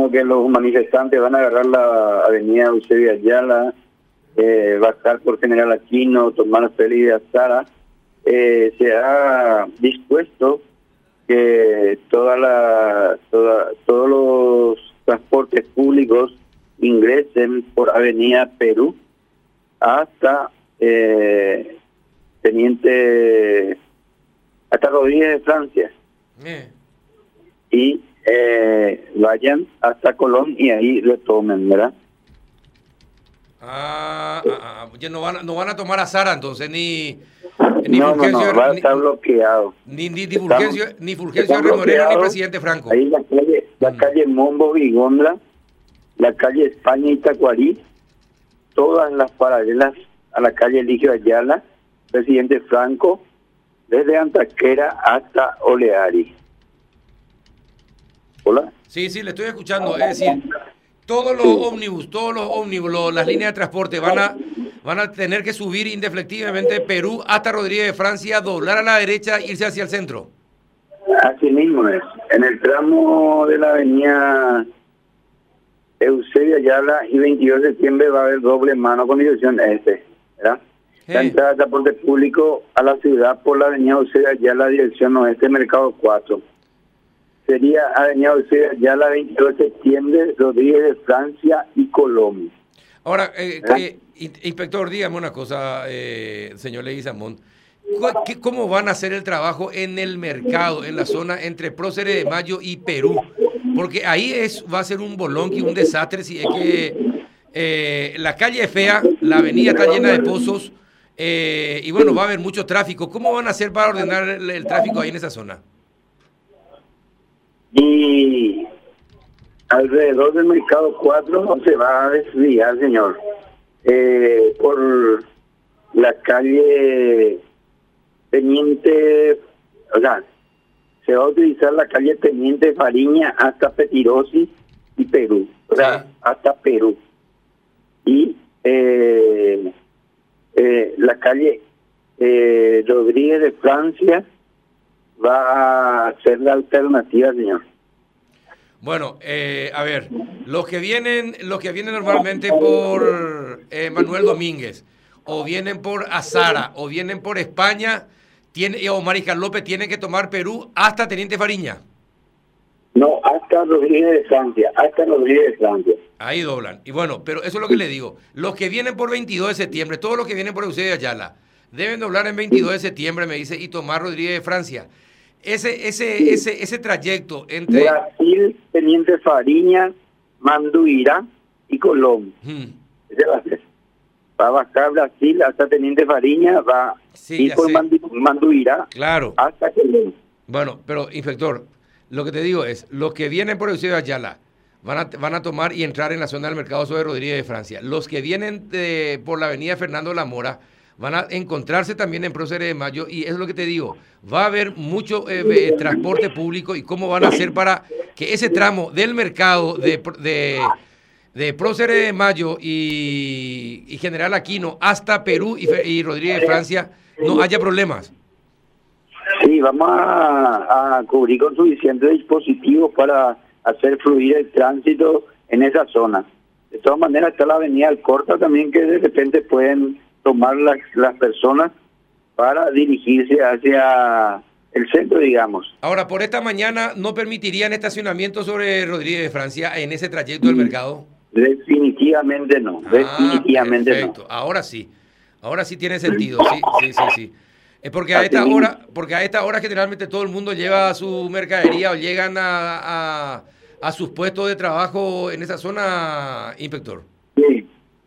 como que los manifestantes van a agarrar la avenida Eusebio Ayala, eh, va a estar por General Aquino, Tomás Félix de Azara. Eh, se ha dispuesto que toda la, toda, todos los transportes públicos ingresen por Avenida Perú hasta eh, Teniente, hasta Rodríguez de Francia. Y eh, vayan hasta Colón y ahí retomen, ¿verdad? Ah, ah, ah, no, van, no van a tomar a Sara entonces, ni... Ni no, no, no, va a estar bloqueado. Ni, ni, ni Fulgencio, ni Fulgencio ni presidente Franco. Ahí la calle, la mm. calle Mombo Vigondra, la calle España Itacuarí, todas las paralelas a la calle Eligio Ayala, presidente Franco, desde Antaquera hasta Oleari. Sí, sí, le estoy escuchando. Es decir, todos los ómnibus, todos los ómnibus, las líneas de transporte van a van a tener que subir indefectivamente Perú hasta Rodríguez de Francia, doblar a la derecha e irse hacia el centro. Así mismo es. En el tramo de la avenida Eusebio Ayala y 22 de septiembre va a haber doble mano con dirección este, ¿verdad? La entrada de transporte público a la ciudad por la avenida Eusebio Ayala, dirección oeste, Mercado 4 sería Avenida Ocea, ya la 22 de septiembre, Rodríguez de Francia y Colombia. Ahora, eh, eh, inspector, dígame una cosa, eh, señor Leguizamón. ¿Cómo van a hacer el trabajo en el mercado, en la zona entre Próceres de Mayo y Perú? Porque ahí es, va a ser un bolonqui, un desastre, si es que eh, la calle es fea, la avenida está llena de pozos, y bueno, va a haber mucho tráfico. ¿Cómo van a hacer para ordenar el tráfico ahí en esa zona? Y alrededor del mercado 4 se va a desviar, señor, eh, por la calle Teniente, o sea, se va a utilizar la calle Teniente Fariña hasta Petirosi y Perú, o sea, hasta Perú. Y eh, eh, la calle Rodríguez de Francia va a ser la alternativa, señor. Bueno, eh, a ver, los que vienen, los que vienen normalmente por eh, Manuel Domínguez, o vienen por Azara, o vienen por España, tiene, o Mariscal López, tienen que tomar Perú hasta Teniente Fariña. No, hasta Rodríguez de Francia, hasta Rodríguez de Francia. Ahí doblan. Y bueno, pero eso es lo que le digo. Los que vienen por 22 de septiembre, todos los que vienen por Eusebio Ayala, deben doblar en 22 de septiembre, me dice, y tomar Rodríguez de Francia ese, ese, ese, ese trayecto entre... Brasil, Teniente Fariña, Manduira y Colón. Hmm. Ese va a ser. Va a bajar Brasil hasta Teniente Fariña, va a ir por Manduira claro. hasta Colón. Bueno, pero inspector, lo que te digo es, los que vienen por Eusebio Ayala van a, van a tomar y entrar en la zona del mercado sobre Rodríguez de Francia. Los que vienen de, por la avenida Fernando La Mora van a encontrarse también en Próceres de Mayo y es lo que te digo, va a haber mucho eh, transporte público y cómo van a hacer para que ese tramo del mercado de, de, de Próceres de Mayo y, General Aquino hasta Perú y, Rodríguez de Francia no haya problemas. Sí, vamos a, a cubrir con suficientes dispositivos para hacer fluir el tránsito en esa zona. De todas maneras está la avenida Alcorta también que de repente pueden tomar las, las personas para dirigirse hacia el centro, digamos. Ahora, por esta mañana, ¿no permitirían estacionamiento sobre Rodríguez de Francia en ese trayecto del mercado? Definitivamente no, ah, definitivamente perfecto. no. Ahora sí, ahora sí tiene sentido, sí, sí, sí, sí. Es porque a esta hora, porque a esta hora generalmente todo el mundo lleva su mercadería o llegan a, a, a sus puestos de trabajo en esa zona, inspector.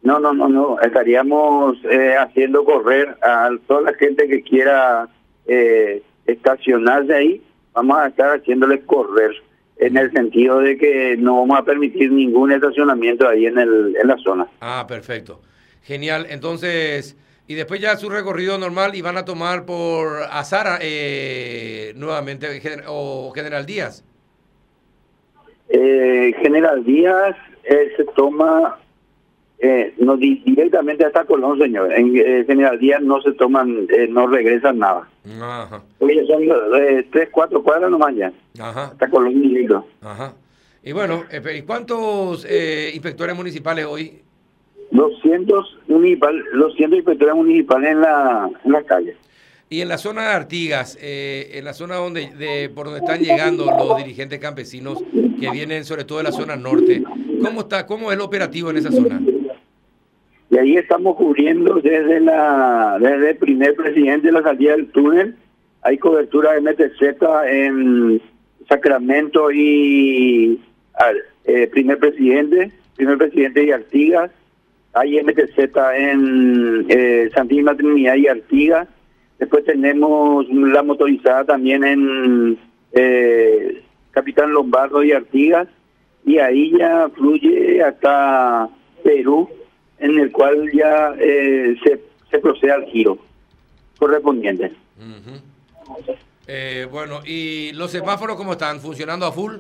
No, no, no, no. Estaríamos eh, haciendo correr a toda la gente que quiera eh, estacionarse ahí. Vamos a estar haciéndole correr en el sentido de que no vamos a permitir ningún estacionamiento ahí en, el, en la zona. Ah, perfecto. Genial. Entonces, y después ya su recorrido normal y van a tomar por Azara eh, nuevamente o General Díaz. Eh, General Díaz se toma eh, no directamente hasta Colón, señor. En eh, General Díaz no se toman, eh, no regresan nada. Ajá. Oye, son eh, tres, cuatro cuadras nomás ya. Ajá. Hasta Colón y Ajá. Y bueno, eh, ¿cuántos eh, inspectores municipales hoy? 200, municipal, 200 inspectores municipales en la, en la calle. Y en la zona de Artigas, eh, en la zona donde de, por donde están llegando los dirigentes campesinos que vienen sobre todo de la zona norte, ¿cómo está, cómo es el operativo en esa zona? Y ahí estamos cubriendo desde la desde el primer presidente de la salida del túnel, hay cobertura de MTZ en Sacramento y eh, primer presidente, primer presidente y Artigas, hay MTZ en eh, Santísima Trinidad y Artigas, después tenemos la motorizada también en eh, Capitán Lombardo y Artigas, y ahí ya fluye hasta Perú, en el cual ya eh, se, se procede al giro correspondiente. Eh, bueno, ¿y los semáforos cómo están? ¿Funcionando a full?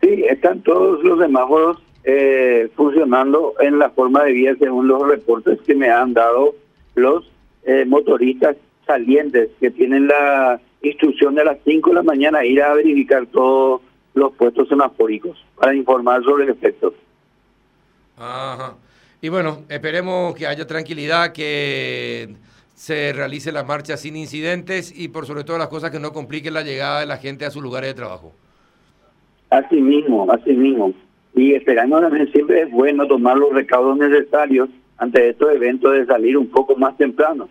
Sí, están todos los semáforos eh, funcionando en la forma de vía según los reportes que me han dado los eh, motoristas salientes que tienen la instrucción de las 5 de la mañana ir a verificar todos los puestos semafóricos para informar sobre el efecto. Ajá. Y bueno, esperemos que haya tranquilidad, que se realice la marcha sin incidentes y por sobre todo las cosas que no compliquen la llegada de la gente a sus lugares de trabajo. Así mismo, así mismo. Y esperando también siempre es bueno tomar los recaudos necesarios ante estos eventos de salir un poco más temprano.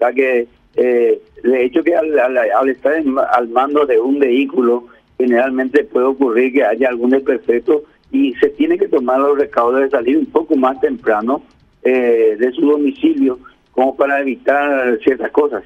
Ya que eh, de hecho que al, al, estar al mando de un vehículo generalmente puede ocurrir que haya algún desperfecto y se tiene que tomar los recaudos de salir un poco más temprano eh, de su domicilio como para evitar ciertas cosas.